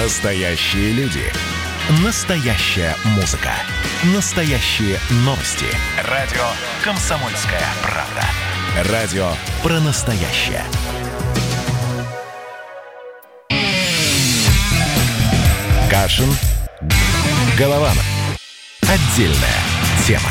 Настоящие люди. Настоящая музыка. Настоящие новости. Радио «Комсомольская правда». Радио про настоящее. Кашин. Голованов. Отдельная тема.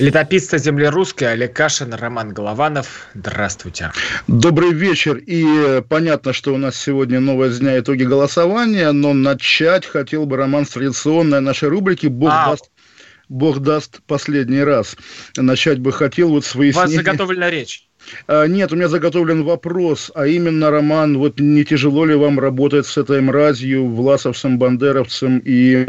Летописцы земли русской Олег Кашин, Роман Голованов. Здравствуйте. Добрый вечер. И э, понятно, что у нас сегодня новая дня итоги голосования, но начать хотел бы Роман с традиционной нашей рубрики «Бог а, даст Бог даст последний раз. Начать бы хотел вот свои... У вас заготовлена речь. А, нет, у меня заготовлен вопрос, а именно, Роман, вот не тяжело ли вам работать с этой мразью, Власовцем, Бандеровцем и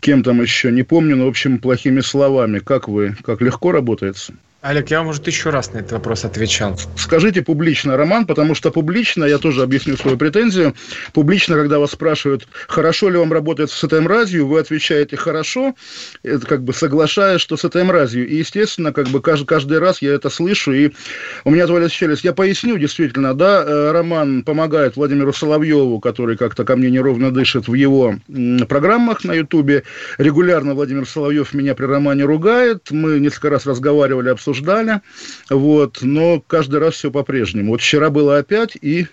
кем там еще, не помню, но, в общем, плохими словами. Как вы, как легко работается? Олег, я вам уже тысячу раз на этот вопрос отвечал. Скажите публично, Роман, потому что публично, я тоже объясню свою претензию, публично, когда вас спрашивают, хорошо ли вам работает с этой мразью, вы отвечаете «хорошо», это как бы соглашаясь, что с этой мразью. И, естественно, как бы каждый, каждый раз я это слышу, и у меня отвалится челюсть. Я поясню, действительно, да, э, Роман помогает Владимиру Соловьеву, который как-то ко мне неровно дышит в его программах на Ютубе. Регулярно Владимир Соловьев меня при Романе ругает. Мы несколько раз разговаривали, обсуждали обсуждали, вот, но каждый раз все по-прежнему. Вот вчера было опять, и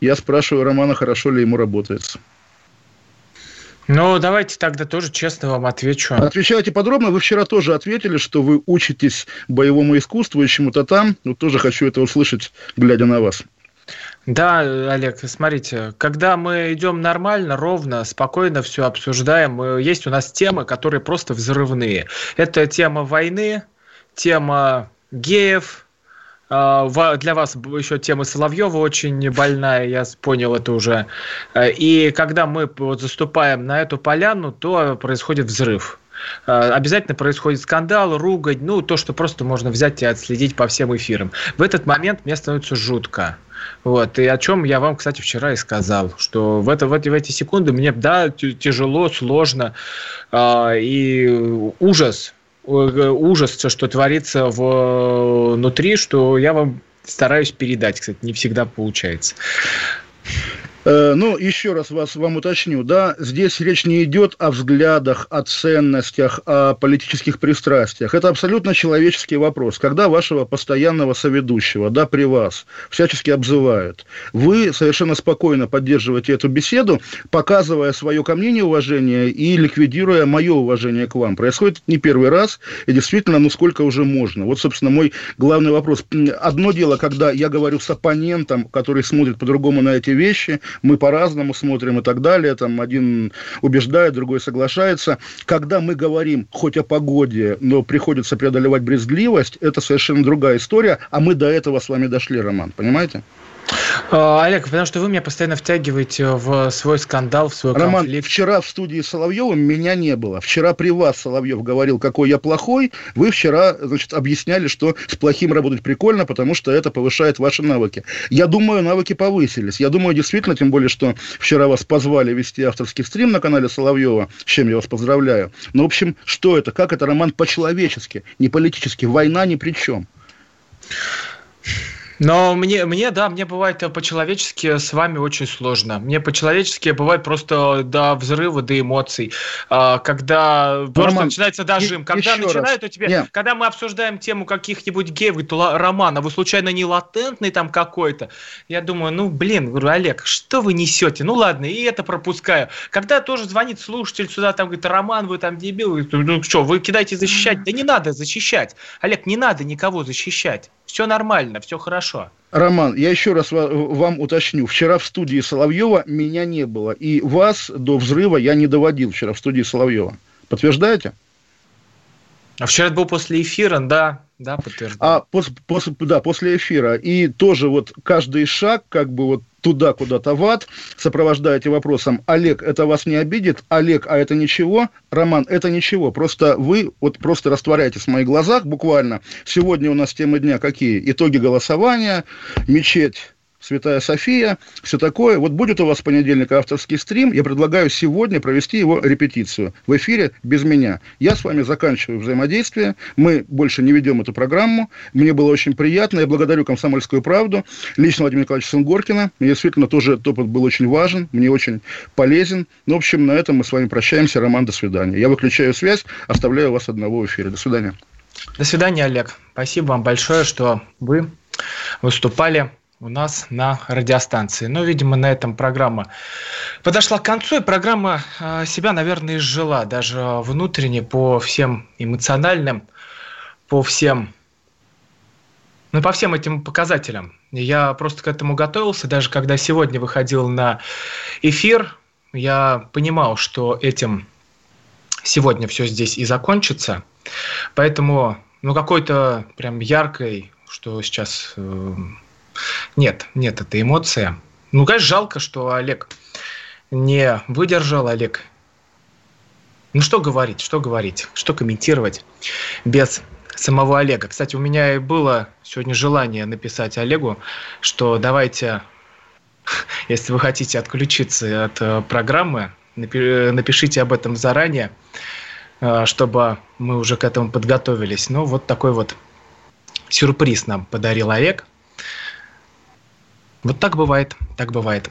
я спрашиваю Романа, хорошо ли ему работается. Ну, давайте тогда тоже честно вам отвечу. Отвечайте подробно. Вы вчера тоже ответили, что вы учитесь боевому искусству и чему-то там. Вот тоже хочу это услышать, глядя на вас. Да, Олег, смотрите, когда мы идем нормально, ровно, спокойно все обсуждаем, э, есть у нас темы, которые просто взрывные. Это тема войны, тема геев, а, для вас еще тема Соловьева очень больная, я понял это уже. И когда мы вот заступаем на эту поляну, то происходит взрыв. А, обязательно происходит скандал, ругань, ну, то, что просто можно взять и отследить по всем эфирам. В этот момент мне становится жутко. Вот, и о чем я вам, кстати, вчера и сказал, что в, это, в, эти, в эти секунды мне, да, тяжело, сложно, э, и ужас, ужас, что творится внутри, что я вам стараюсь передать. Кстати, не всегда получается. Э, ну, еще раз вас, вам уточню, да, здесь речь не идет о взглядах, о ценностях, о политических пристрастиях. Это абсолютно человеческий вопрос. Когда вашего постоянного соведущего, да, при вас, всячески обзывают, вы совершенно спокойно поддерживаете эту беседу, показывая свое ко мне неуважение и ликвидируя мое уважение к вам. Происходит не первый раз, и действительно, ну, сколько уже можно. Вот, собственно, мой главный вопрос. Одно дело, когда я говорю с оппонентом, который смотрит по-другому на эти вещи, мы по-разному смотрим и так далее, там один убеждает, другой соглашается. Когда мы говорим хоть о погоде, но приходится преодолевать брезгливость, это совершенно другая история, а мы до этого с вами дошли, Роман, понимаете? А, Олег, потому что вы меня постоянно втягиваете в свой скандал, в свой Роман, конфликт. вчера в студии Соловьева меня не было. Вчера при вас Соловьев говорил, какой я плохой. Вы вчера, значит, объясняли, что с плохим работать прикольно, потому что это повышает ваши навыки. Я думаю, навыки повысились. Я думаю, действительно, тем более, что вчера вас позвали вести авторский стрим на канале Соловьева, с чем я вас поздравляю. Но, ну, в общем, что это? Как это, Роман, по-человечески, не политически? Война ни при чем. Но мне, мне, да, мне бывает э, по-человечески с вами очень сложно. Мне по-человечески бывает просто до взрыва, до эмоций. А, когда Роман, просто начинается дожим. Когда начинают у тебя... Нет. Когда мы обсуждаем тему каких-нибудь геев, говорит, Роман, а вы случайно не латентный там какой-то? Я думаю, ну, блин, говорю, Олег, что вы несете? Ну, ладно, и это пропускаю. Когда тоже звонит слушатель сюда, там говорит, Роман, вы там дебил. Ну, что, вы кидаете защищать? Да не надо защищать. Олег, не надо никого защищать. Все нормально, все хорошо. Роман, я еще раз вам уточню. Вчера в студии Соловьева меня не было. И вас до взрыва я не доводил вчера в студии Соловьева. Подтверждаете? А вчера был после эфира, да, да, подтверждаю. А после, после, да, после эфира. И тоже вот каждый шаг, как бы вот туда куда-то в ад, сопровождаете вопросом, Олег, это вас не обидит? Олег, а это ничего? Роман, это ничего. Просто вы вот просто растворяетесь в моих глазах буквально. Сегодня у нас темы дня какие? Итоги голосования, мечеть Святая София, все такое. Вот будет у вас в понедельник авторский стрим, я предлагаю сегодня провести его репетицию в эфире без меня. Я с вами заканчиваю взаимодействие, мы больше не ведем эту программу. Мне было очень приятно, я благодарю «Комсомольскую правду», лично Владимира Николаевича Сунгоркина. Мне действительно тоже этот опыт был очень важен, мне очень полезен. Ну, в общем, на этом мы с вами прощаемся. Роман, до свидания. Я выключаю связь, оставляю вас одного в эфире. До свидания. До свидания, Олег. Спасибо вам большое, что вы выступали у нас на радиостанции. Но, видимо, на этом программа подошла к концу, и программа а, себя, наверное, изжила даже внутренне по всем эмоциональным, по всем, ну, по всем этим показателям. Я просто к этому готовился, даже когда сегодня выходил на эфир, я понимал, что этим сегодня все здесь и закончится. Поэтому, ну, какой-то прям яркой, что сейчас э, нет, нет, это эмоция. Ну, конечно, жалко, что Олег не выдержал, Олег. Ну, что говорить, что говорить, что комментировать без самого Олега. Кстати, у меня и было сегодня желание написать Олегу, что давайте, если вы хотите отключиться от э, программы, напишите об этом заранее, э, чтобы мы уже к этому подготовились. Ну, вот такой вот сюрприз нам подарил Олег. Вот так бывает, так бывает.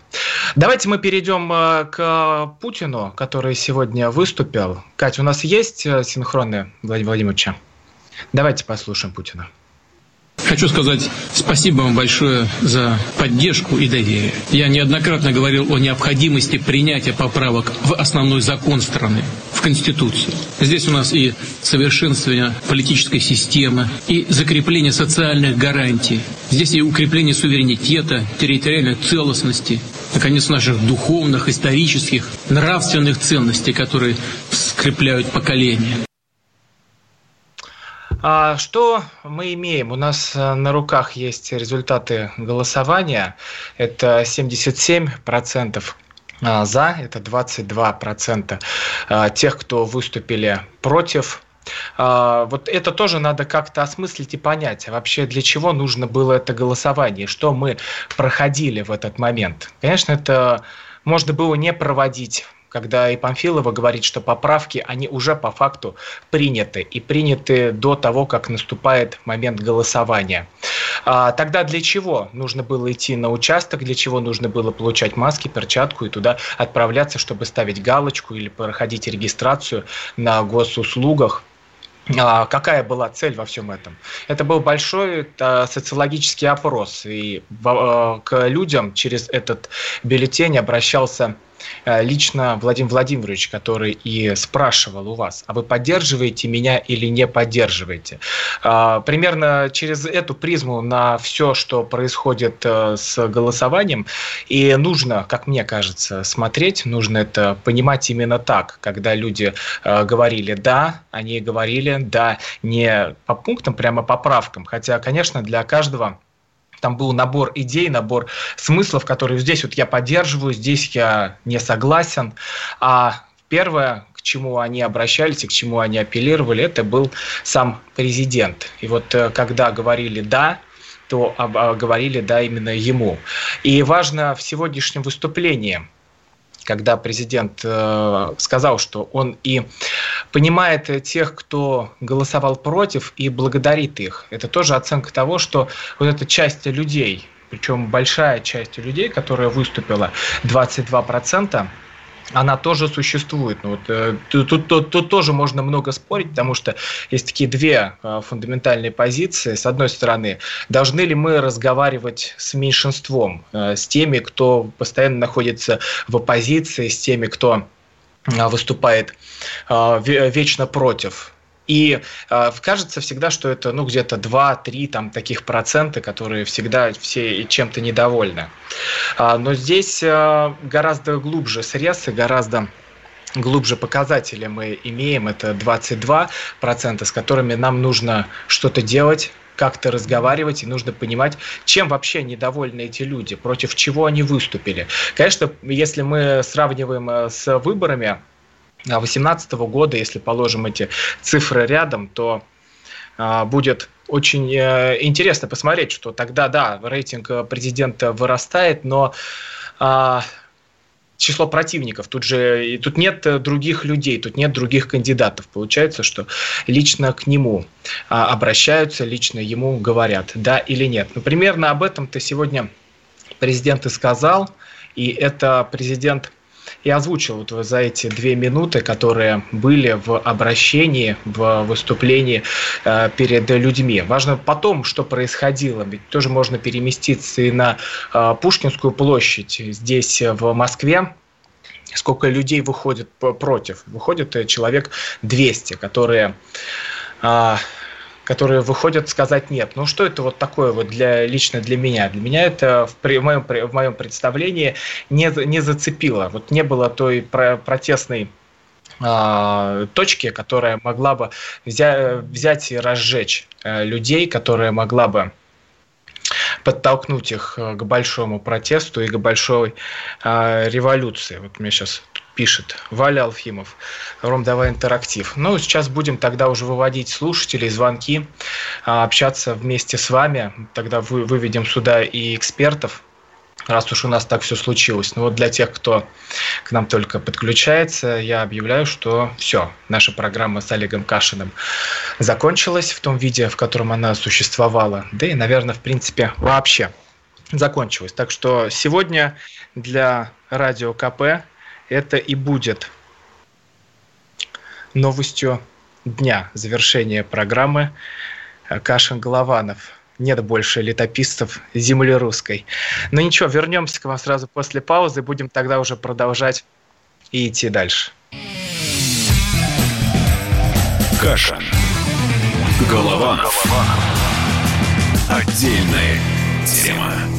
Давайте мы перейдем э, к Путину, который сегодня выступил. Катя, у нас есть э, синхроны Владимира Владимировича? Давайте послушаем Путина. Хочу сказать спасибо вам большое за поддержку и доверие. Я неоднократно говорил о необходимости принятия поправок в основной закон страны, в Конституцию. Здесь у нас и совершенствование политической системы, и закрепление социальных гарантий. Здесь и укрепление суверенитета, территориальной целостности, наконец, наших духовных, исторических, нравственных ценностей, которые скрепляют поколения. А что мы имеем? У нас э, на руках есть результаты голосования. Это 77% а, за, это 22% а, тех, кто выступили против вот это тоже надо как-то осмыслить и понять, а вообще для чего нужно было это голосование, что мы проходили в этот момент. Конечно, это можно было не проводить когда и Памфилова говорит, что поправки, они уже по факту приняты, и приняты до того, как наступает момент голосования. А, тогда для чего нужно было идти на участок, для чего нужно было получать маски, перчатку и туда отправляться, чтобы ставить галочку или проходить регистрацию на госуслугах? А, какая была цель во всем этом? Это был большой это, социологический опрос, и в, к людям через этот бюллетень обращался лично Владимир Владимирович, который и спрашивал у вас, а вы поддерживаете меня или не поддерживаете? А, примерно через эту призму на все, что происходит э, с голосованием, и нужно, как мне кажется, смотреть, нужно это понимать именно так, когда люди э, говорили «да», они говорили «да» не по пунктам, прямо по правкам, хотя, конечно, для каждого там был набор идей, набор смыслов, которые здесь вот я поддерживаю, здесь я не согласен. А первое, к чему они обращались и к чему они апеллировали, это был сам президент. И вот э, когда говорили «да», то а, говорили «да» именно ему. И важно в сегодняшнем выступлении – когда президент э, сказал, что он и понимает тех, кто голосовал против, и благодарит их. Это тоже оценка того, что вот эта часть людей, причем большая часть людей, которая выступила, 22%, она тоже существует. Ну, вот, э, тут, тут, тут, тоже можно много спорить, потому что есть такие две э, фундаментальные позиции. С одной стороны, должны ли мы разговаривать с меньшинством, э, с теми, кто постоянно находится в оппозиции, с теми, кто выступает вечно против и э, кажется всегда, что это ну, где-то 2-3 там, таких процента, которые всегда все чем-то недовольны. А, но здесь э, гораздо глубже срез и гораздо глубже показатели мы имеем, это 22%, с которыми нам нужно что-то делать, как-то разговаривать, и нужно понимать, чем вообще недовольны эти люди, против чего они выступили. Конечно, если мы сравниваем э, с выборами, 2018 года, если положим эти цифры рядом, то а, будет очень э, интересно посмотреть, что тогда, да, рейтинг президента вырастает, но а, число противников. Тут же тут нет других людей, тут нет других кандидатов. Получается, что лично к нему а, обращаются, лично ему говорят, да или нет. Ну, примерно об этом-то сегодня президент и сказал, и это президент и озвучил вот за эти две минуты, которые были в обращении, в выступлении э, перед людьми. Важно потом, что происходило, ведь тоже можно переместиться и на э, Пушкинскую площадь здесь, в Москве, сколько людей выходит против. Выходит э, человек 200, которые которые выходят сказать нет. Ну что это вот такое вот для, лично для меня? Для меня это в, в, моем, в моем представлении не, не зацепило. Вот не было той про, протестной а, точки, которая могла бы взять, взять и разжечь э, людей, которая могла бы подтолкнуть их э, к большому протесту и к большой э, революции. Вот мне сейчас пишет Валя Алфимов. Ром, давай интерактив. Ну, сейчас будем тогда уже выводить слушателей, звонки, а, общаться вместе с вами. Тогда вы, выведем сюда и экспертов, раз уж у нас так все случилось. Ну вот для тех, кто к нам только подключается, я объявляю, что все, наша программа с Олегом Кашиным закончилась в том виде, в котором она существовала. Да и, наверное, в принципе, вообще закончилась. Так что сегодня для Радио КП это и будет новостью дня завершения программы Кашин Голованов. Нет больше летописцев земли русской. Но ничего, вернемся к вам сразу после паузы. Будем тогда уже продолжать и идти дальше. Кашин. Голованов. Отдельная тема.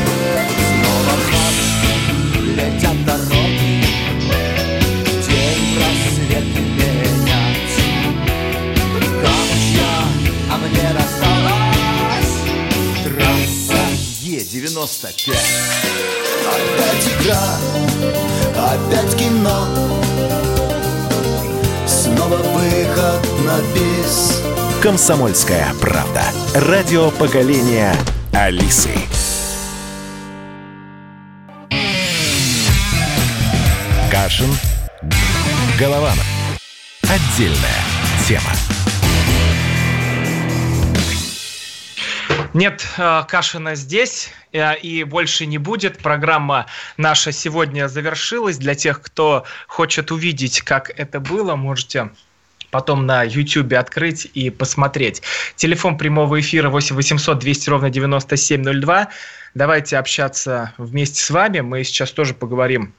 Е95 Опять игра, опять кино Снова выход на бис Комсомольская правда. Радио поколения Алисы. Кашин. Голованов. Отдельная тема. Нет э, Кашина здесь э, и больше не будет. Программа наша сегодня завершилась. Для тех, кто хочет увидеть, как это было, можете потом на YouTube открыть и посмотреть. Телефон прямого эфира 8 800 200 ровно 9702. Давайте общаться вместе с вами. Мы сейчас тоже поговорим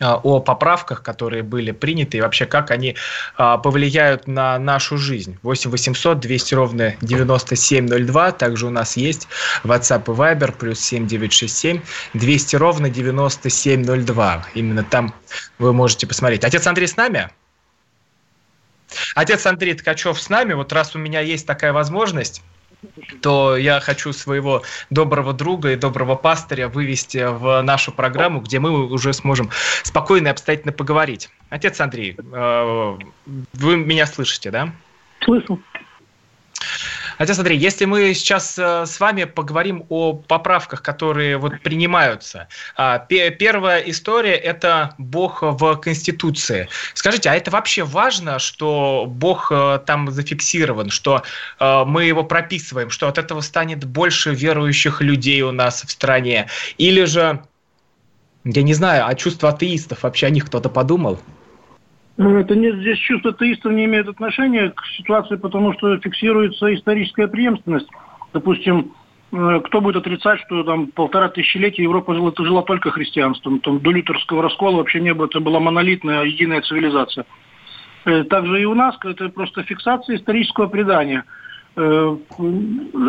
о поправках, которые были приняты, и вообще как они а, повлияют на нашу жизнь. 8 800 200 ровно 9702. Также у нас есть WhatsApp и Viber, плюс 7967 200 ровно 9702. Именно там вы можете посмотреть. Отец Андрей с нами? Отец Андрей Ткачев с нами. Вот раз у меня есть такая возможность, то я хочу своего доброго друга и доброго пастыря вывести в нашу программу, где мы уже сможем спокойно и обстоятельно поговорить. Отец Андрей, э, вы меня слышите, да? Слышу. Хотя смотри, если мы сейчас э, с вами поговорим о поправках, которые вот принимаются. А, первая история – это Бог в Конституции. Скажите, а это вообще важно, что Бог э, там зафиксирован, что э, мы его прописываем, что от этого станет больше верующих людей у нас в стране? Или же, я не знаю, а чувство атеистов вообще о них кто-то подумал? Это нет, здесь чувство атеистов не имеет отношения к ситуации, потому что фиксируется историческая преемственность. Допустим, э, кто будет отрицать, что там полтора тысячелетия Европа жила, жила только христианством. Там до лютерского раскола вообще не было, это была монолитная, единая цивилизация. Э, также и у нас это просто фиксация исторического предания. Э,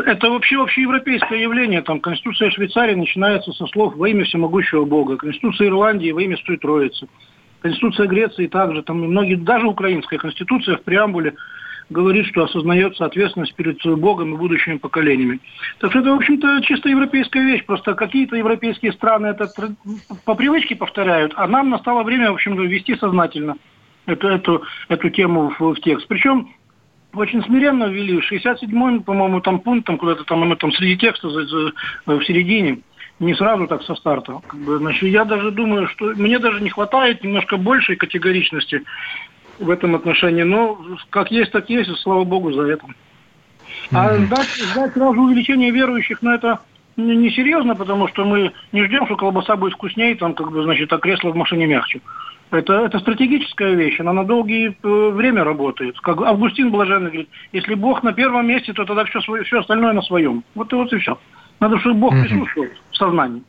это вообще вообще европейское явление. Там Конституция Швейцарии начинается со слов «во имя всемогущего Бога». Конституция Ирландии «во имя Святой Троицы». Конституция Греции также. Там многие, даже украинская конституция в преамбуле говорит, что осознается ответственность перед Богом и будущими поколениями. Так что это, в общем-то, чисто европейская вещь. Просто какие-то европейские страны это по привычке повторяют, а нам настало время, в общем, ввести сознательно эту, эту, эту тему в, в текст. Причем очень смиренно ввели. 67-й, по-моему, там пункт, там куда-то там, там среди текста в середине. Не сразу так со старта. Как бы, значит, я даже думаю, что мне даже не хватает немножко большей категоричности в этом отношении. Но как есть, так есть, слава богу за это. А mm-hmm. дать, дать сразу увеличение верующих, но ну, это несерьезно, потому что мы не ждем, что колбаса будет вкуснее, там, как бы, значит, а кресло в машине мягче. Это, это стратегическая вещь, она на долгие э, время работает. Как Августин Блаженный говорит, если Бог на первом месте, то тогда все, все остальное на своем. Вот и вот и все. Надо, чтобы Бог присутствовал в сознании.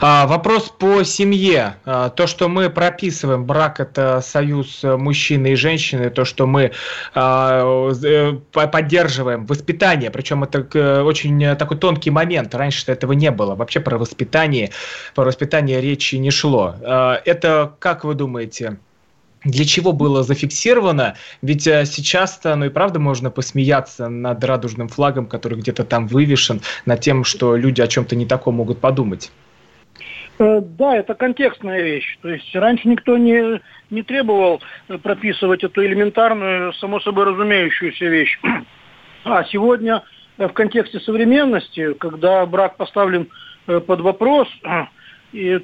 А, вопрос по семье. А, то, что мы прописываем, брак это союз мужчины и женщины, то, что мы а, э, поддерживаем воспитание, причем это очень такой тонкий момент. Раньше этого не было. Вообще про воспитание, про воспитание речи не шло. Это, как вы думаете, для чего было зафиксировано, ведь сейчас-то, ну и правда можно посмеяться над радужным флагом, который где-то там вывешен, над тем, что люди о чем-то не таком могут подумать. Э, да, это контекстная вещь. То есть раньше никто не, не требовал прописывать эту элементарную, само собой разумеющуюся вещь. А сегодня в контексте современности, когда брак поставлен э, под вопрос,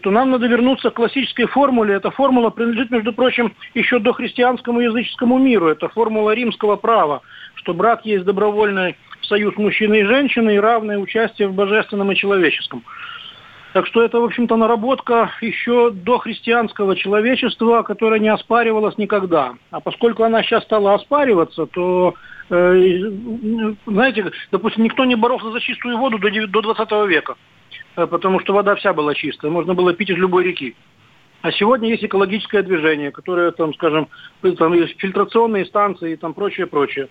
то нам надо вернуться к классической формуле. Эта формула принадлежит, между прочим, еще до христианскому языческому миру. Это формула римского права, что брак есть добровольный союз мужчины и женщины и равное участие в божественном и человеческом. Так что это, в общем-то, наработка еще до христианского человечества, которая не оспаривалась никогда. А поскольку она сейчас стала оспариваться, то, э, знаете, допустим, никто не боролся за чистую воду до, до 20 века, потому что вода вся была чистая, можно было пить из любой реки. А сегодня есть экологическое движение, которое, там, скажем, там есть фильтрационные станции и там прочее, прочее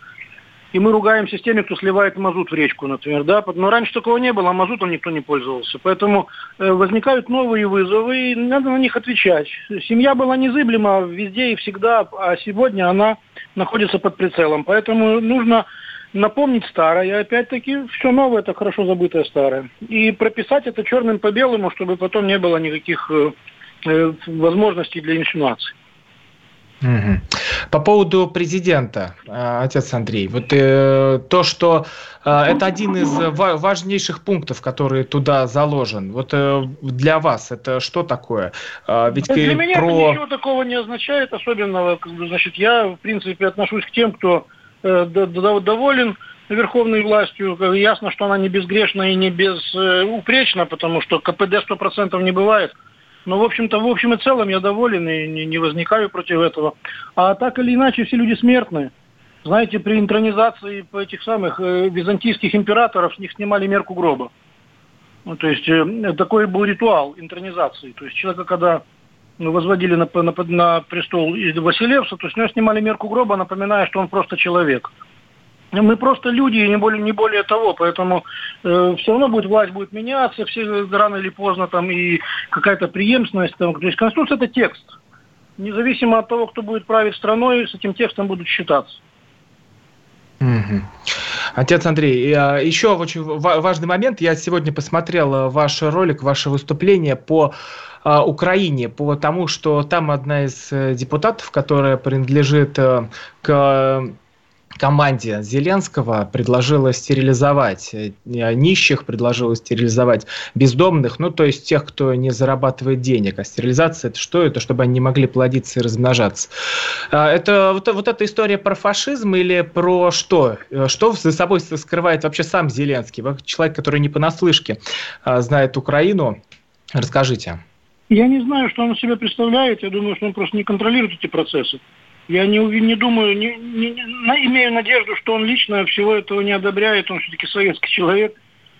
и мы ругаемся с теми, кто сливает мазут в речку, например, да, но раньше такого не было, а мазутом никто не пользовался, поэтому э, возникают новые вызовы, и надо на них отвечать. Семья была незыблема везде и всегда, а сегодня она находится под прицелом, поэтому нужно напомнить старое, опять-таки все новое это хорошо забытое старое. И прописать это черным по белому, чтобы потом не было никаких э, э возможностей для инсинуаций. Угу. По поводу президента, э, отец Андрей, вот э, то, что э, это один из важнейших пунктов, который туда заложен. Вот э, для вас это что такое? Э, ведь для меня про... это ничего такого не означает особенного. Значит, я в принципе отношусь к тем, кто доволен верховной властью. Ясно, что она не безгрешна и не безупречна, потому что КПД 100% не бывает. Но, в общем-то, в общем и целом я доволен и не, не возникаю против этого. А так или иначе, все люди смертные. Знаете, при интронизации этих самых э, византийских императоров с них снимали мерку гроба. Ну, то есть э, такой был ритуал интронизации. То есть человека, когда возводили на, на, на престол Василевса, то с него снимали мерку гроба, напоминая, что он просто человек. Мы просто люди, и не более, не более того, поэтому э, все равно будет власть будет меняться, все рано или поздно там и какая-то преемственность. Там, то есть Конституция это текст. Независимо от того, кто будет править страной, с этим текстом будут считаться. Отец Андрей, а, еще очень важный момент. Я сегодня посмотрел э, ваш ролик, ваше выступление по Украине, по тому, что там одна из э, депутатов, которая принадлежит э, к команде Зеленского предложила стерилизовать э, нищих, предложила стерилизовать бездомных, ну, то есть тех, кто не зарабатывает денег. А стерилизация это что? Это чтобы они не могли плодиться и размножаться. А, это вот, вот эта история про фашизм или про что? Что за собой скрывает вообще сам Зеленский? Человек, который не понаслышке а, знает Украину. Расскажите. Я не знаю, что он себя представляет. Я думаю, что он просто не контролирует эти процессы. Я не, не думаю, не, не, не, имею надежду, что он лично всего этого не одобряет. Он все-таки советский человек,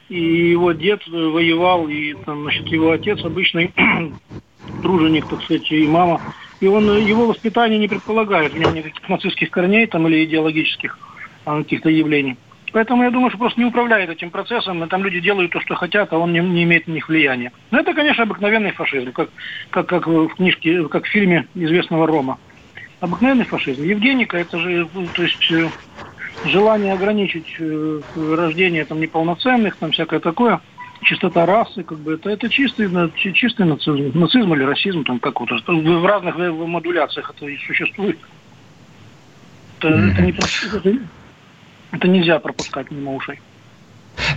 и его дед воевал, и там, значит, его отец обычный труженик, так сказать, и мама. И он, его воспитание не предполагает у него никаких нацистских корней там или идеологических. а, каких-то явлений. Поэтому я думаю, что просто не управляет этим процессом, и там люди делают то, что хотят, а он не, не имеет на них влияния. Но это, конечно, обыкновенный фашизм, как, как, как в книжке, как в фильме известного Рома. Обыкновенный фашизм. Евгеника, это же, ну, то есть э, желание ограничить э, рождение там неполноценных, там всякое такое, чистота расы, как бы это, это чистый, чистый нацизм, нацизм или расизм, там как вот в разных модуляциях это существует. Это, это, не, это, это нельзя пропускать мимо ушей.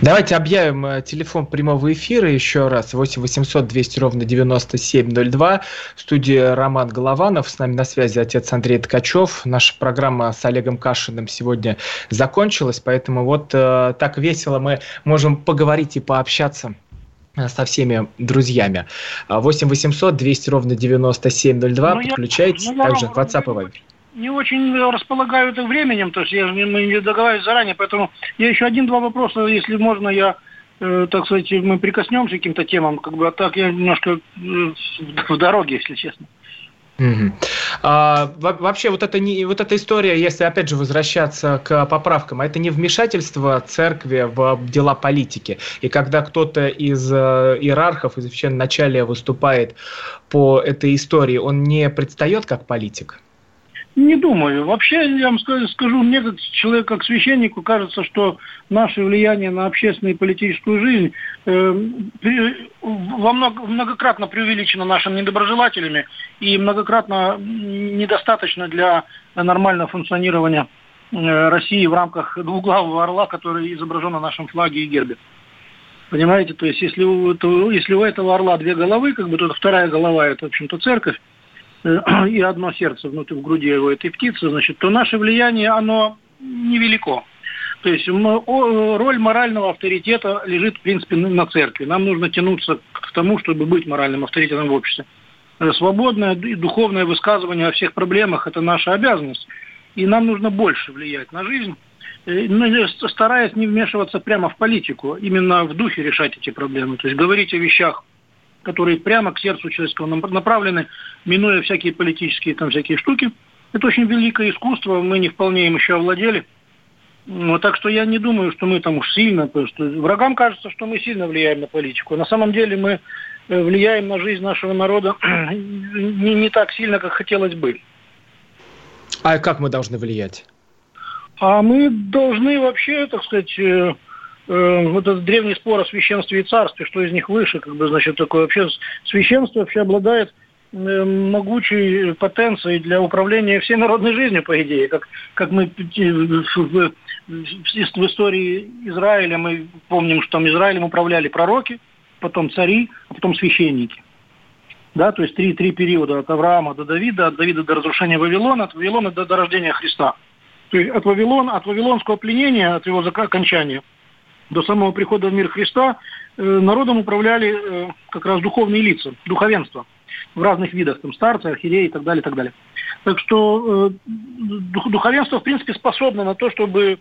Давайте объявим э, телефон прямого эфира еще раз. 8 800 200 ровно 9702. В студии Роман Голованов. С нами на связи отец Андрей Ткачев. Наша программа с Олегом Кашиным сегодня закончилась, поэтому вот э, так весело мы можем поговорить и пообщаться э, со всеми друзьями. 8 800 200 ровно 9702. Ну, Подключайтесь. Ну, также WhatsApp и Viber не очень располагаю это временем, то есть я, мы не договаривались заранее, поэтому я еще один-два вопроса, если можно, я, э, так сказать, мы прикоснемся к каким-то темам, как бы, а так я немножко э, в дороге, если честно. Угу. А, вообще вот это не вот эта история, если опять же возвращаться к поправкам, это не вмешательство церкви в дела политики. И когда кто-то из э, иерархов, из начале выступает по этой истории, он не предстает как политик? Не думаю. Вообще, я вам скажу, мне как человек, как священнику, кажется, что наше влияние на общественную и политическую жизнь э, при, во много, многократно преувеличено нашими недоброжелателями и многократно недостаточно для нормального функционирования э, России в рамках двуглавого орла, который изображен на нашем флаге и гербе. Понимаете, то есть если у, то, если у этого орла две головы, как бы то вторая голова это, в общем-то, церковь, и одно сердце внутри в груди у этой птицы, значит, то наше влияние, оно невелико. То есть роль морального авторитета лежит, в принципе, на церкви. Нам нужно тянуться к тому, чтобы быть моральным авторитетом в обществе. Э, свободное и духовное высказывание о всех проблемах – это наша обязанность. И нам нужно больше влиять на жизнь, э, стараясь не вмешиваться прямо в политику, именно в духе решать эти проблемы. То есть говорить о вещах которые прямо к сердцу человеческого направлены, минуя всякие политические там всякие штуки. Это очень великое искусство, мы не вполне им еще овладели. Ну, так что я не думаю, что мы там уж сильно, то есть врагам кажется, что мы сильно влияем на политику. На самом деле мы э, влияем на жизнь нашего народа не, не так сильно, как хотелось бы. А как мы должны влиять? А мы должны вообще, так сказать, э, вот этот древний спор о священстве и царстве, что из них выше, как бы, значит, такое вообще священство вообще обладает э, могучей потенцией для управления всей народной жизнью, по идее, как, как мы в, в истории Израиля мы помним, что там Израилем управляли пророки, потом цари, а потом священники. Да, то есть три, три периода от Авраама до Давида, от Давида до разрушения Вавилона, от Вавилона до, до рождения Христа. То есть от Вавилона, от вавилонского пленения, от его окончания – до самого прихода в мир Христа э, народом управляли э, как раз духовные лица, духовенство в разных видах, там старцы, архиереи и так далее, и так далее. Так что э, духовенство, в принципе, способно на то, чтобы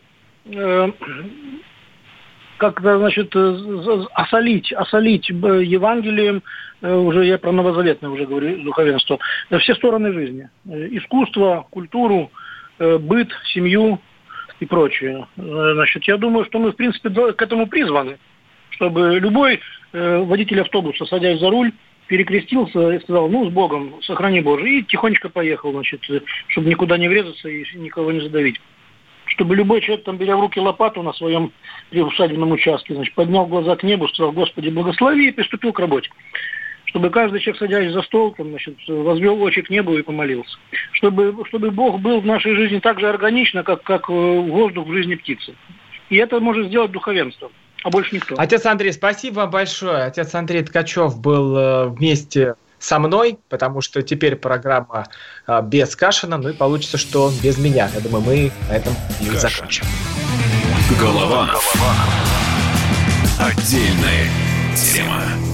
как-то, значит, осолить, осолить Евангелием, уже я про новозаветное уже говорю, духовенство, все стороны жизни. Искусство, культуру, быт, семью, и прочее. Э, значит, я думаю, что мы, в принципе, к этому призваны, чтобы любой э, водитель автобуса, садясь за руль, перекрестился и сказал, ну, с Богом, сохрани Боже, и тихонечко поехал, значит, э, чтобы никуда не врезаться и никого не задавить. Чтобы любой человек, там, беря в руки лопату на своем усадебном участке, значит, поднял глаза к небу, сказал, Господи, благослови, и приступил к работе чтобы каждый человек, садясь за стол, там, значит, возвел очи к небу и помолился. Чтобы, чтобы Бог был в нашей жизни так же органично, как, как э, воздух в жизни птицы. И это может сделать духовенство, а больше никто. Отец Андрей, спасибо вам большое. Отец Андрей Ткачев был э, вместе со мной, потому что теперь программа э, без Кашина, ну и получится, что без меня. Я думаю, мы на этом и Кашин. закончим. Голова. Голова. Отдельная тема.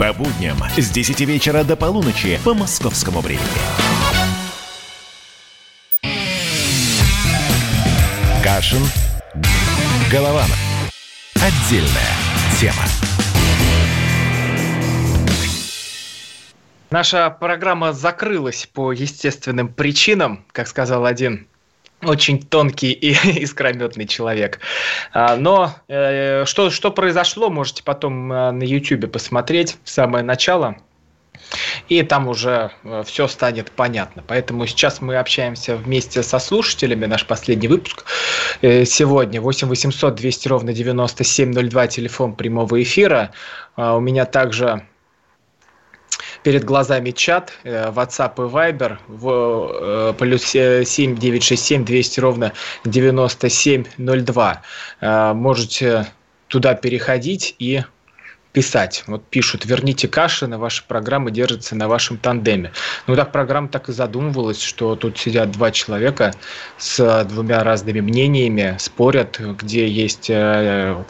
По будням с 10 вечера до полуночи по московскому времени. Кашин. Голованов. Отдельная тема. Наша программа закрылась по естественным причинам, как сказал один очень тонкий и искрометный человек. А, но э, что, что произошло, можете потом э, на YouTube посмотреть, самое начало. И там уже э, все станет понятно. Поэтому сейчас мы общаемся вместе со слушателями. Наш последний выпуск сегодня. 8 800 200 ровно 9702, телефон прямого эфира. А, у меня также перед глазами чат, э, WhatsApp и Viber в э, плюс 7 967 200 ровно 9702. Э, можете туда переходить и писать. Вот пишут, верните Кашина, ваша программа держится на вашем тандеме. Ну так программа так и задумывалась, что тут сидят два человека с двумя разными мнениями, спорят, где есть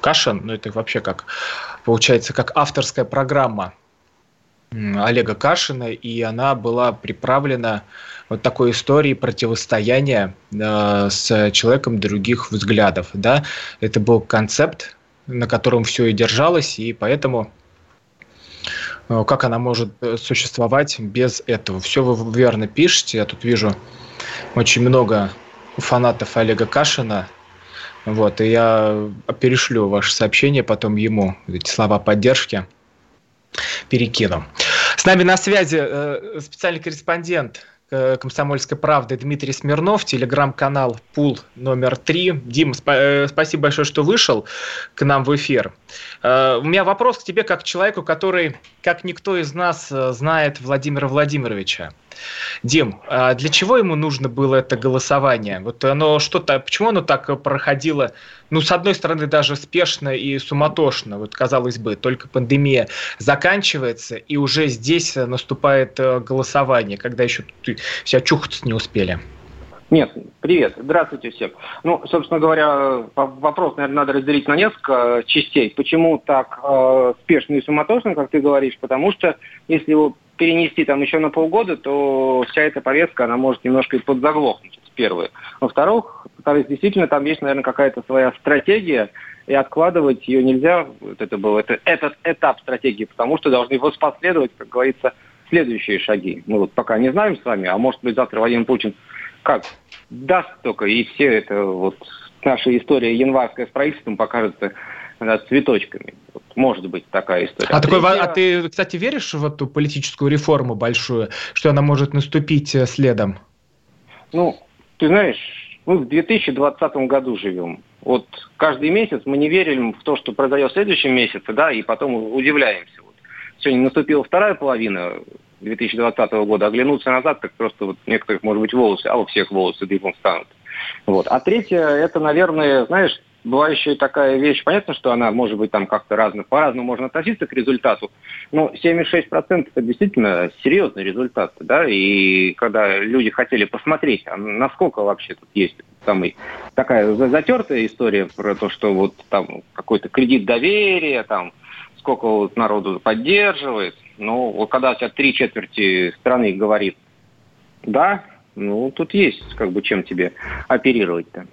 Кашин, ну это вообще как, получается, как авторская программа Олега Кашина, и она была приправлена вот такой историей противостояния э, с человеком других взглядов. Да? Это был концепт, на котором все и держалось, и поэтому э, как она может э, существовать без этого. Все вы верно пишете. Я тут вижу очень много фанатов Олега Кашина. Вот, и я перешлю ваше сообщение потом ему, эти слова поддержки перекину. С нами на связи э, специальный корреспондент э, «Комсомольской правды» Дмитрий Смирнов, телеграм-канал «Пул номер три». Дим, э, спасибо большое, что вышел к нам в эфир. У меня вопрос к тебе, как к человеку, который, как никто из нас, знает Владимира Владимировича. Дим, а для чего ему нужно было это голосование? Вот оно что-то, почему оно так проходило, ну, с одной стороны, даже спешно и суматошно, вот казалось бы, только пандемия заканчивается, и уже здесь наступает э, голосование, когда еще все чухаться не успели. Нет, привет, здравствуйте всем. Ну, собственно говоря, вопрос, наверное, надо разделить на несколько частей. Почему так э, спешно и суматошно, как ты говоришь? Потому что если его перенести там еще на полгода, то вся эта повестка, она может немножко и подзаглохнуть, первое. Во-вторых, действительно там есть, наверное, какая-то своя стратегия, и откладывать ее нельзя, вот это был это, этот этап стратегии, потому что должны воспоследовать, как говорится, следующие шаги. Мы вот пока не знаем с вами, а может быть завтра Владимир Путин как даст только, и все это вот наша история январская с правительством покажется да, цветочками. Вот, может быть такая история. А, такой, а ты, кстати, веришь в эту политическую реформу большую, что она может наступить э, следом? Ну, ты знаешь, мы в 2020 году живем. Вот каждый месяц мы не верим в то, что произойдет в следующем месяце, да, и потом удивляемся. Вот. Сегодня наступила вторая половина 2020 года, оглянуться назад, как просто вот некоторых, может быть, волосы, а у всех волосы дыбом станут. Вот. А третье, это, наверное, знаешь, была еще и такая вещь, понятно, что она может быть там как-то разно, по-разному можно относиться к результату, но 76% это действительно серьезный результат, да, и когда люди хотели посмотреть, а насколько вообще тут есть самый, такая затертая история про то, что вот там какой-то кредит доверия, там сколько вот народу поддерживает, ну, вот когда у тебя три четверти страны говорит да, ну, тут есть как бы чем тебе оперировать-то.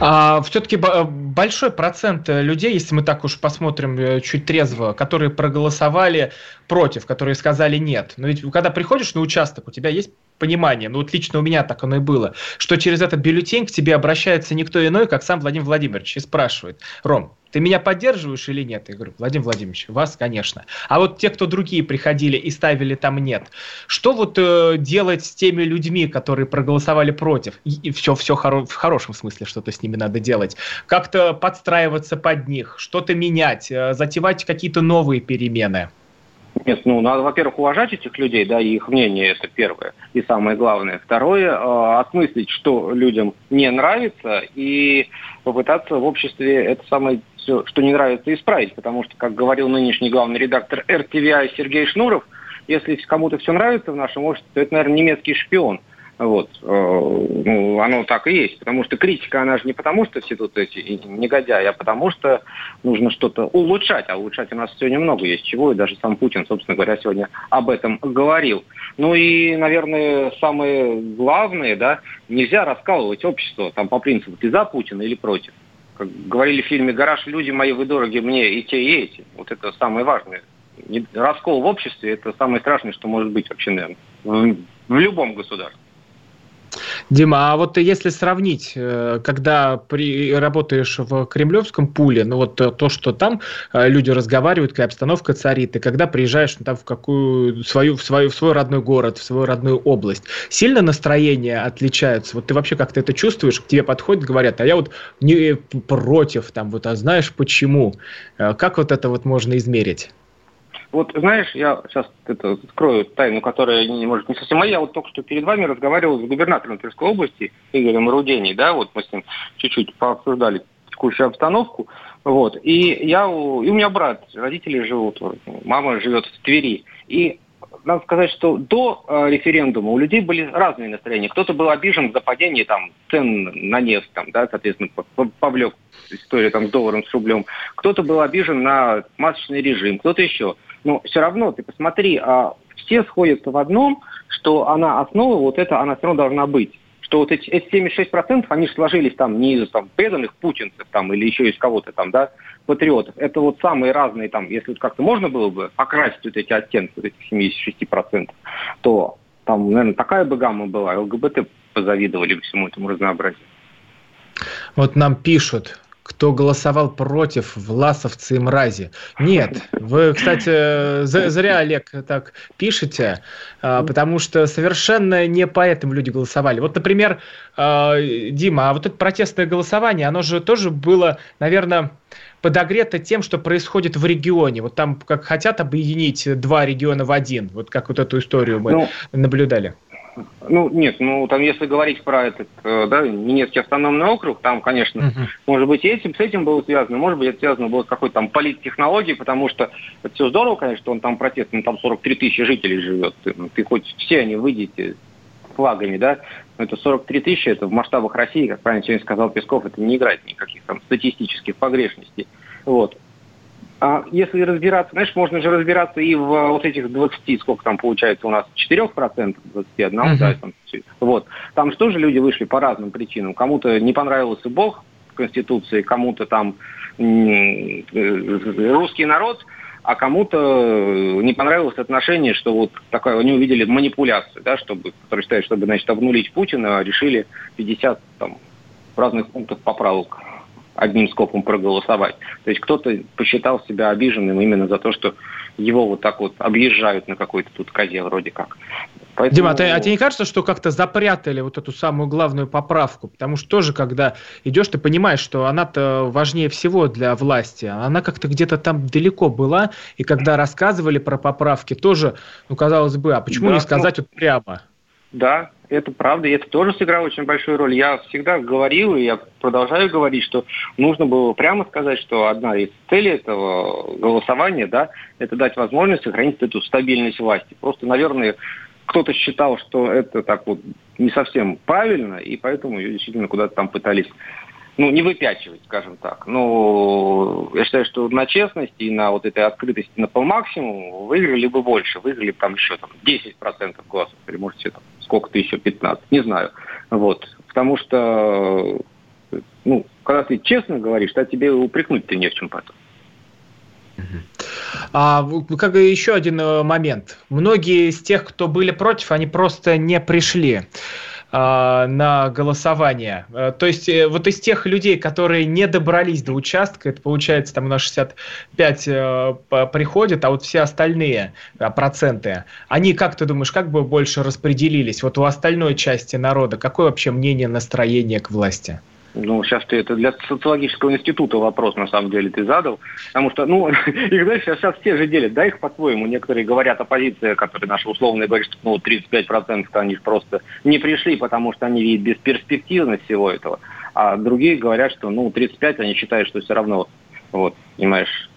А, все-таки большой процент людей, если мы так уж посмотрим э, чуть трезво, которые проголосовали против, которые сказали нет. Но ведь когда приходишь на участок, у тебя есть понимание, ну вот лично у меня так оно и было, что через этот бюллетень к тебе обращается никто иной, как сам Владимир Владимирович, и спрашивает, Ром, ты меня поддерживаешь или нет? Я говорю, Владимир Владимирович, вас, конечно. А вот те, кто другие приходили и ставили там нет, что вот э, делать с теми людьми, которые проголосовали против? И, и все, все хоро- в хорошем смысле что-то с ними надо делать. Как-то подстраиваться под них, что-то менять, э, затевать какие-то новые перемены. Нет, ну, надо, во-первых, уважать этих людей, да, и их мнение, это первое, и самое главное. Второе, э, осмыслить, что людям не нравится, и попытаться в обществе это самое, все, что не нравится, исправить. Потому что, как говорил нынешний главный редактор РТВИ Сергей Шнуров, если кому-то все нравится в нашем обществе, то это, наверное, немецкий шпион. Вот. Э, ну, оно так и есть. Потому что критика, она же не потому, что все тут эти негодяи, а потому что нужно что-то улучшать. А улучшать у нас все немного есть чего. И даже сам Путин, собственно говоря, сегодня об этом говорил. Ну и, наверное, самое главное, да, нельзя раскалывать общество там по принципу, ты за Путина или против. Как говорили в фильме «Гараж», люди мои, вы дороги мне и те, и эти. Вот это самое важное. Раскол в обществе – это самое страшное, что может быть вообще, наверное, в, в любом государстве. Дима, а вот если сравнить, э, когда при, работаешь в кремлевском пуле, ну вот то, что там э, люди разговаривают, какая обстановка царит, и когда приезжаешь ну, там в какую свою, в свою, в свой родной город, в свою родную область, сильно настроение отличается? Вот ты вообще как-то это чувствуешь? К тебе подходят, говорят, а я вот не против, там вот, а знаешь почему? Э, как вот это вот можно измерить? Вот знаешь, я сейчас это, открою тайну, которая, не, может, не совсем моя. Вот только что перед вами разговаривал с губернатором Тверской области Игорем Руденей, да, вот мы с ним чуть-чуть пообсуждали текущую обстановку. Вот. И я, и у меня брат, родители живут, мама живет в Твери. И надо сказать, что до э, референдума у людей были разные настроения. Кто-то был обижен за падение там, цен на нефть, там, да, соответственно, повлек историю там, с долларом, с рублем. Кто-то был обижен на масочный режим, кто-то еще. Но все равно, ты посмотри, а все сходятся в одном, что она основа, вот это, она все равно должна быть что вот эти, эти 76%, они сложились там не из там, преданных путинцев там, или еще из кого-то там, да, патриотов. Это вот самые разные там, если вот как-то можно было бы окрасить вот эти оттенки, вот этих 76%, то там, наверное, такая бы гамма была, ЛГБТ позавидовали всему этому разнообразию. Вот нам пишут, кто голосовал против власовцы и мрази. Нет, вы, кстати, зря, Олег, так пишете, а, потому что совершенно не по этому люди голосовали. Вот, например, а, Дима, а вот это протестное голосование, оно же тоже было, наверное, подогрето тем, что происходит в регионе. Вот там как хотят объединить два региона в один, вот как вот эту историю мы ну, наблюдали. Ну, нет, ну, там, если говорить про этот, э, да, Ненецкий автономный округ, там, конечно, uh-huh. может быть, этим, с этим было связано, может быть, это связано было с какой-то там политтехнологией, потому что это все здорово, конечно, что он там протест, ну, там 43 тысячи жителей живет, ты, ну, ты хоть все они выйдете флагами, да, но это 43 тысячи, это в масштабах России, как правильно сегодня сказал Песков, это не играет никаких там статистических погрешностей. Вот. А если разбираться, знаешь, можно же разбираться и в вот этих 20, сколько там получается у нас, 4%, 21, uh-huh. да, там, вот. Там же тоже люди вышли по разным причинам. Кому-то не понравился Бог в Конституции, кому-то там э, русский народ, а кому-то не понравилось отношение, что вот такое, они увидели манипуляцию, да, чтобы, которые считают, чтобы, значит, обнулить Путина, решили 50 там разных пунктов поправок одним скопом проголосовать. То есть кто-то посчитал себя обиженным именно за то, что его вот так вот объезжают на какой-то тут козе вроде как. Поэтому... Дима, а, ты, а тебе не кажется, что как-то запрятали вот эту самую главную поправку? Потому что тоже, когда идешь, ты понимаешь, что она-то важнее всего для власти. Она как-то где-то там далеко была, и когда рассказывали про поправки, тоже, ну, казалось бы, а почему да, не сказать ну... вот прямо? Да, это правда, и это тоже сыграло очень большую роль. Я всегда говорил, и я продолжаю говорить, что нужно было прямо сказать, что одна из целей этого голосования, да, это дать возможность сохранить эту стабильность власти. Просто, наверное, кто-то считал, что это так вот не совсем правильно, и поэтому ее действительно куда-то там пытались ну, не выпячивать, скажем так. Но я считаю, что на честности и на вот этой открытости на полмаксимум выиграли бы больше. Выиграли там еще там, 10% голосов, или может там сколько-то еще 15, не знаю. Вот. Потому что, ну, когда ты честно говоришь, то тебе упрекнуть-то не в чем потом. А, как еще один э, момент. Многие из тех, кто были против, они просто не пришли. А, на голосование. Э, то есть э, вот из тех людей, которые не добрались до участка, это получается там у нас 65 э, приходят, а вот все остальные проценты, они, как ты думаешь, как бы больше распределились? Вот у остальной части народа какое вообще мнение, настроение к власти? Ну, сейчас ты это для социологического института вопрос, на самом деле, ты задал. Потому что, ну, их, знаешь, сейчас все же делят, да, их по-своему. Некоторые говорят, оппозиция, которая наша условная, говорит, что, ну, 35% они просто не пришли, потому что они видят бесперспективность всего этого. А другие говорят, что, ну, 35 они считают, что все равно, вот, понимаешь,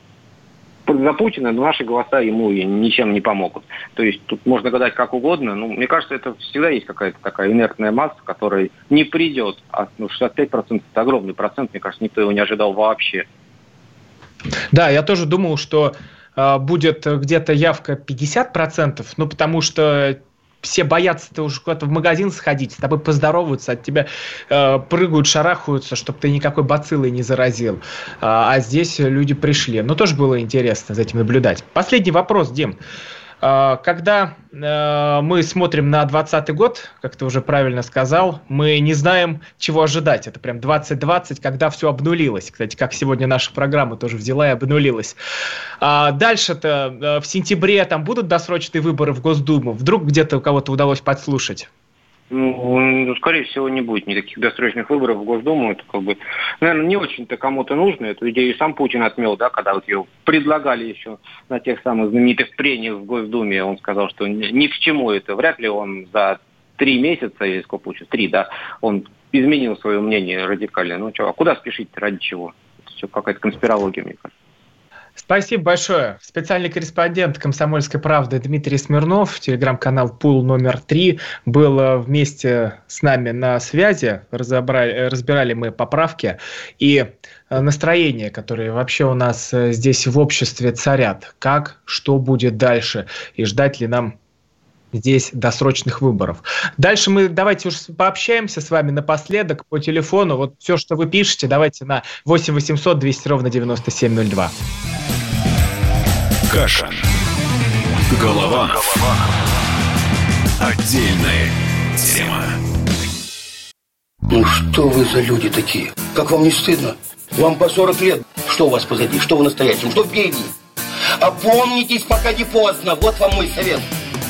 за Путина, но наши голоса ему ничем не помогут. То есть тут можно гадать как угодно. Но мне кажется, это всегда есть какая-то такая инертная масса, которая не придет. А ну, 65% это огромный процент, мне кажется, никто его не ожидал вообще. Да, я тоже думал, что э, будет где-то явка 50%, ну потому что все боятся ты уже куда-то в магазин сходить, с тобой поздороваются, от тебя э, прыгают, шарахаются, чтобы ты никакой бациллой не заразил. А, а здесь люди пришли. Ну, тоже было интересно за этим наблюдать. Последний вопрос, Дим. А, когда э, мы смотрим на 2020 год, как ты уже правильно сказал, мы не знаем, чего ожидать. Это прям 2020, когда все обнулилось. Кстати, как сегодня наша программа тоже взяла и обнулилась. А дальше-то э, в сентябре там будут досрочные выборы в Госдуму. Вдруг где-то у кого-то удалось подслушать? Ну, скорее всего, не будет никаких досрочных выборов в Госдуму. Это, как бы, наверное, не очень-то кому-то нужно. Эту идею сам Путин отмел, да, когда вот ее предлагали еще на тех самых знаменитых прениях в Госдуме. Он сказал, что ни к чему это. Вряд ли он за три месяца, или сколько получится, три, да, он изменил свое мнение радикально. Ну, что, а куда спешить ради чего? Это все какая-то конспирология, мне кажется. Спасибо большое. Специальный корреспондент «Комсомольской правды» Дмитрий Смирнов, телеграм-канал «Пул номер три», был э, вместе с нами на связи. Разобрали, э, разбирали мы поправки и э, настроения, которые вообще у нас здесь в обществе царят. Как, что будет дальше и ждать ли нам здесь досрочных выборов. Дальше мы давайте уж пообщаемся с вами напоследок по телефону. Вот все, что вы пишете, давайте на 8 800 200 ровно 9702. Каша. Голова. Голова. Отдельная тема. Ну что вы за люди такие? Как вам не стыдно? Вам по 40 лет. Что у вас позади? Что вы настоящем? Что впереди? Опомнитесь, пока не поздно. Вот вам мой совет.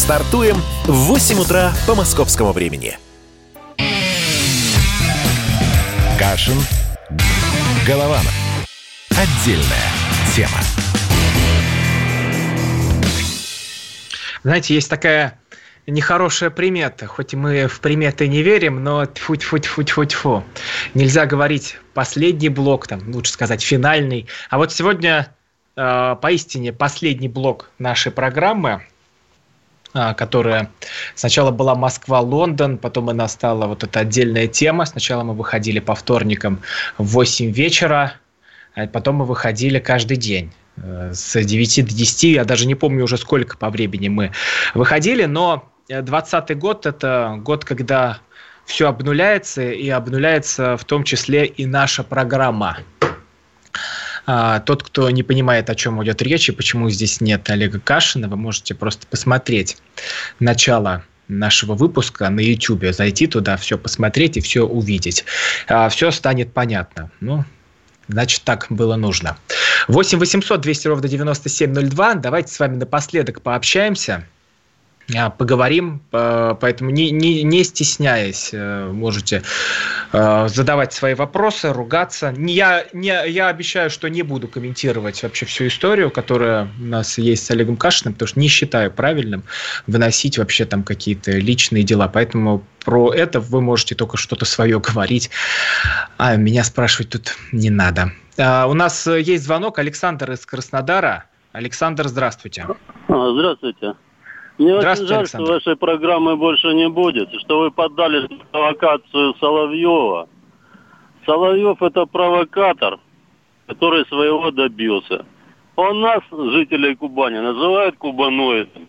Стартуем в 8 утра по московскому времени. Кашин. Голованов. Отдельная тема. Знаете, есть такая нехорошая примета. Хоть мы в приметы не верим, но тьфу тьфу тьфу тьфу тьфу Нельзя говорить последний блок, там, лучше сказать финальный. А вот сегодня э, поистине последний блок нашей программы – которая сначала была Москва-Лондон, потом она стала вот эта отдельная тема. Сначала мы выходили по вторникам в 8 вечера, а потом мы выходили каждый день э, с 9 до 10, я даже не помню уже сколько по времени мы выходили, но 20 год – это год, когда все обнуляется, и обнуляется в том числе и наша программа. А, тот, кто не понимает, о чем идет речь и почему здесь нет Олега Кашина, вы можете просто посмотреть начало нашего выпуска на YouTube, зайти туда, все посмотреть и все увидеть. А, все станет понятно. Ну, значит, так было нужно. 8 800 200 ровно 9702. Давайте с вами напоследок пообщаемся. А, поговорим, поэтому не, не, не стесняясь, э, можете э, задавать свои вопросы, ругаться. Я, не, я обещаю, что не буду комментировать вообще всю историю, которая у нас есть с Олегом Кашиным, потому что не считаю правильным выносить вообще там какие-то личные дела. Поэтому про это вы можете только что-то свое говорить, а меня спрашивать тут не надо. А, у нас есть звонок. Александр из Краснодара. Александр, здравствуйте. А, здравствуйте. Мне очень жаль, Александр. что вашей программы больше не будет, что вы поддали провокацию Соловьева. Соловьев это провокатор, который своего добился. Он нас, жителей Кубани, называет кубаноидом.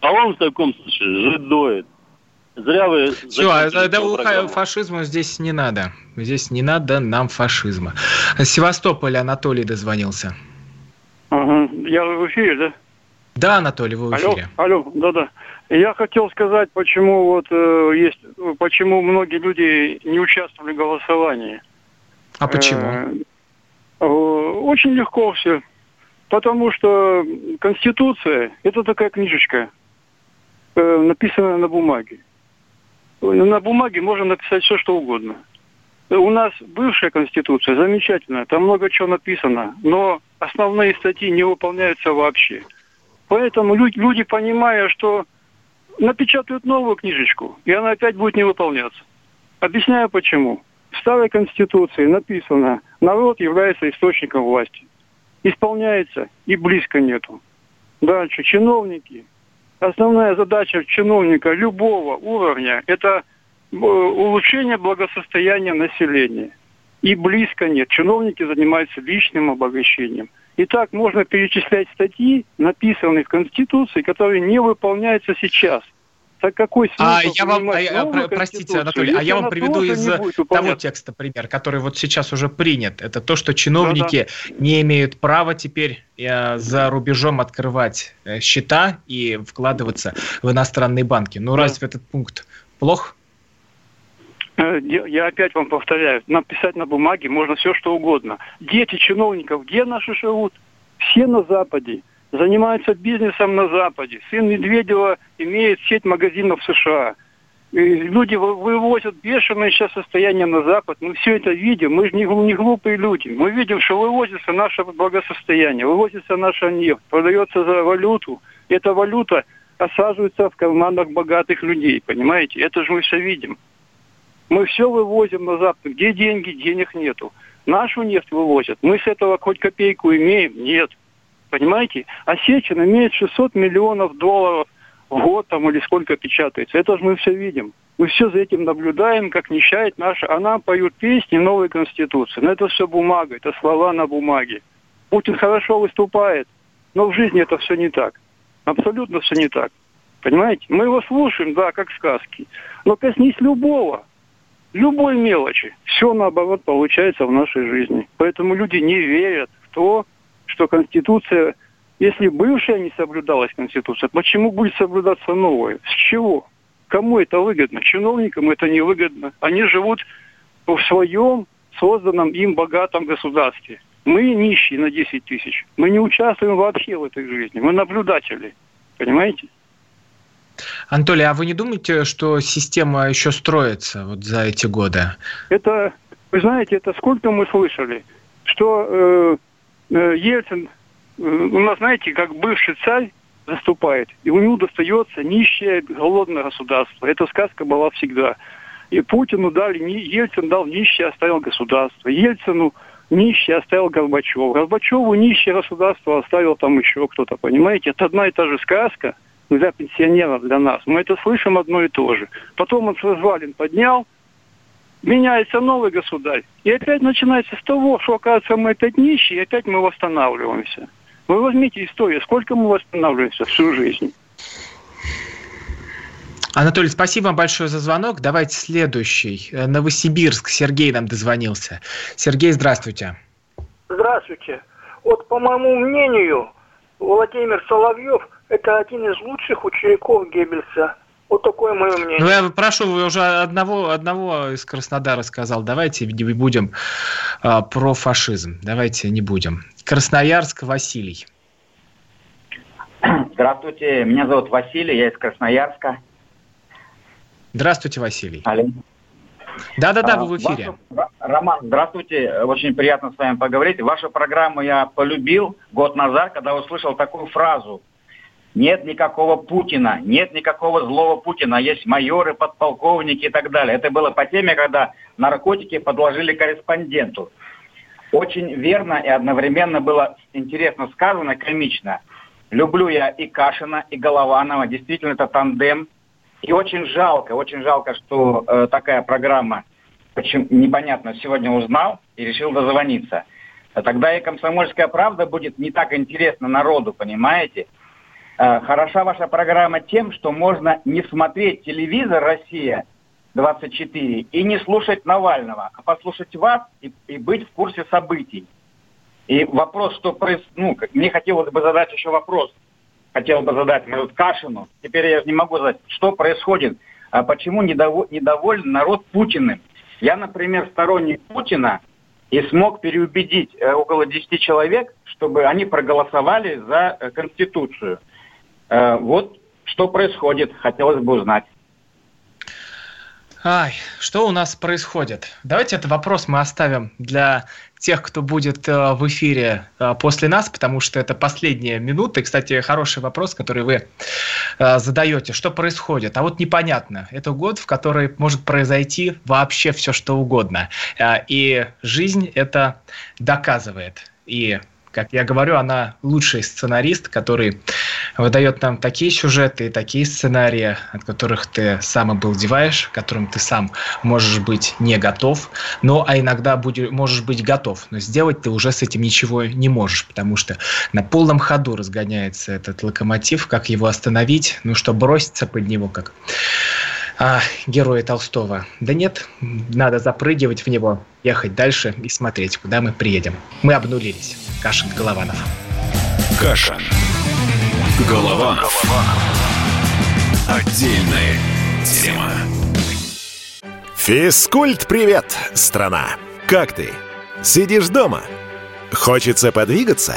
А он в таком случае жидоид. Зря вы... Все, а да, фашизма здесь не надо. Здесь не надо нам фашизма. Севастополь Анатолий дозвонился. Ага. Я в эфире, да? Да, Анатолий, вы в эфире. Алло, алло, да-да. Я хотел сказать, почему вот э, есть, почему многие люди не участвовали в голосовании. А почему? Э, очень легко все. Потому что Конституция – это такая книжечка, э, написанная на бумаге. На бумаге можно написать все, что угодно. У нас бывшая Конституция замечательная, там много чего написано, но основные статьи не выполняются вообще. Поэтому люди, люди понимая, что напечатают новую книжечку, и она опять будет не выполняться. Объясняю почему. В старой Конституции написано, народ является источником власти. Исполняется и близко нету. Дальше, чиновники. Основная задача чиновника любого уровня – это э, улучшение благосостояния населения. И близко нет. Чиновники занимаются личным обогащением. И так можно перечислять статьи, написанные в Конституции, которые не выполняются сейчас. Так какой смысл а я вам, а, а, простите, Анатолий, а я вам приведу из того текста пример, который вот сейчас уже принят. Это то, что чиновники да, да. не имеют права теперь э, за рубежом открывать э, счета и вкладываться в иностранные банки. Ну, да. разве этот пункт плох? Я опять вам повторяю, написать на бумаге можно все, что угодно. Дети чиновников где наши живут? Все на Западе занимается бизнесом на Западе. Сын Медведева имеет сеть магазинов в США. И люди вывозят бешеное сейчас состояние на Запад. Мы все это видим. Мы же не, не глупые люди. Мы видим, что вывозится наше благосостояние, вывозится наша нефть, продается за валюту. Эта валюта осаживается в карманах богатых людей. Понимаете? Это же мы все видим. Мы все вывозим на Запад. Где деньги? Денег нету. Нашу нефть вывозят. Мы с этого хоть копейку имеем? Нет. Понимаете? А Сечин имеет 600 миллионов долларов в год там или сколько печатается. Это же мы все видим. Мы все за этим наблюдаем, как нищает наша. А нам поют песни новой Конституции. Но это все бумага, это слова на бумаге. Путин хорошо выступает, но в жизни это все не так. Абсолютно все не так. Понимаете? Мы его слушаем, да, как сказки. Но коснись любого, любой мелочи, все наоборот получается в нашей жизни. Поэтому люди не верят в то, что Конституция, если бывшая не соблюдалась Конституция, почему будет соблюдаться новая? С чего? Кому это выгодно? Чиновникам это не выгодно. Они живут в своем созданном им богатом государстве. Мы нищие на 10 тысяч. Мы не участвуем вообще в этой жизни. Мы наблюдатели. Понимаете? Анатолий, а вы не думаете, что система еще строится вот за эти годы? Это, вы знаете, это сколько мы слышали, что э, Э, Ельцин, э, у нас, знаете, как бывший царь заступает, и у него достается нищее, голодное государство. Эта сказка была всегда. И Путину дали, Ельцин дал нищее, оставил государство. Ельцину нищее оставил Горбачев. Горбачеву нищее государство оставил там еще кто-то, понимаете? Это одна и та же сказка для пенсионеров, для нас. Мы это слышим одно и то же. Потом он с развалин поднял, меняется новый государь. И опять начинается с того, что, оказывается, мы опять нищие, и опять мы восстанавливаемся. Вы возьмите историю, сколько мы восстанавливаемся всю жизнь. Анатолий, спасибо вам большое за звонок. Давайте следующий. Э, Новосибирск. Сергей нам дозвонился. Сергей, здравствуйте. Здравствуйте. Вот, по моему мнению, Владимир Соловьев – это один из лучших учеников Геббельса. Вот такое мое мнение. Ну, я прошу, вы уже одного, одного из Краснодара сказал. Давайте не будем а, про фашизм. Давайте не будем. Красноярск, Василий. Здравствуйте, меня зовут Василий, я из Красноярска. Здравствуйте, Василий. Алло. Да-да-да, вы в эфире. Вашу, Роман, здравствуйте, очень приятно с вами поговорить. Вашу программу я полюбил год назад, когда услышал такую фразу – нет никакого Путина, нет никакого злого Путина, есть майоры, подполковники и так далее. Это было по теме, когда наркотики подложили корреспонденту. Очень верно и одновременно было интересно сказано, комично. Люблю я и Кашина, и Голованова, действительно это тандем. И очень жалко, очень жалко, что э, такая программа, почему, непонятно, сегодня узнал и решил дозвониться. Тогда и комсомольская правда будет не так интересна народу, понимаете? Э, хороша ваша программа тем, что можно не смотреть телевизор «Россия» 24 и не слушать Навального, а послушать вас и, и быть в курсе событий. И вопрос, что происходит, ну, мне хотелось бы задать еще вопрос. Хотел бы задать мою Кашину. Теперь я не могу задать, что происходит, а почему недоволен, недоволен народ Путиным. Я, например, сторонник Путина, и смог переубедить э, около 10 человек, чтобы они проголосовали за э, Конституцию. Э, вот что происходит, хотелось бы узнать. Ай, что у нас происходит? Давайте этот вопрос мы оставим для тех, кто будет э, в эфире э, после нас, потому что это последняя минута. И, кстати, хороший вопрос, который вы задаете. Что происходит? А вот непонятно. Это год, в который может произойти вообще все, что угодно. И жизнь это доказывает. И как я говорю, она лучший сценарист, который выдает нам такие сюжеты и такие сценарии, от которых ты сам обалдеваешь, к которым ты сам можешь быть не готов, но а иногда будешь, можешь быть готов, но сделать ты уже с этим ничего не можешь, потому что на полном ходу разгоняется этот локомотив, как его остановить, ну что броситься под него, как а, героя Толстого. Да нет, надо запрыгивать в него, ехать дальше и смотреть, куда мы приедем. Мы обнулились. Кашин Голованов. Кашин. Голованов. Отдельная тема. Физкульт, привет, страна! Как ты? Сидишь дома? Хочется подвигаться?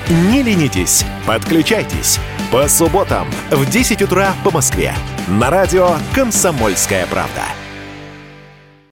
Не ленитесь, подключайтесь. По субботам в 10 утра по Москве. На радио «Комсомольская правда».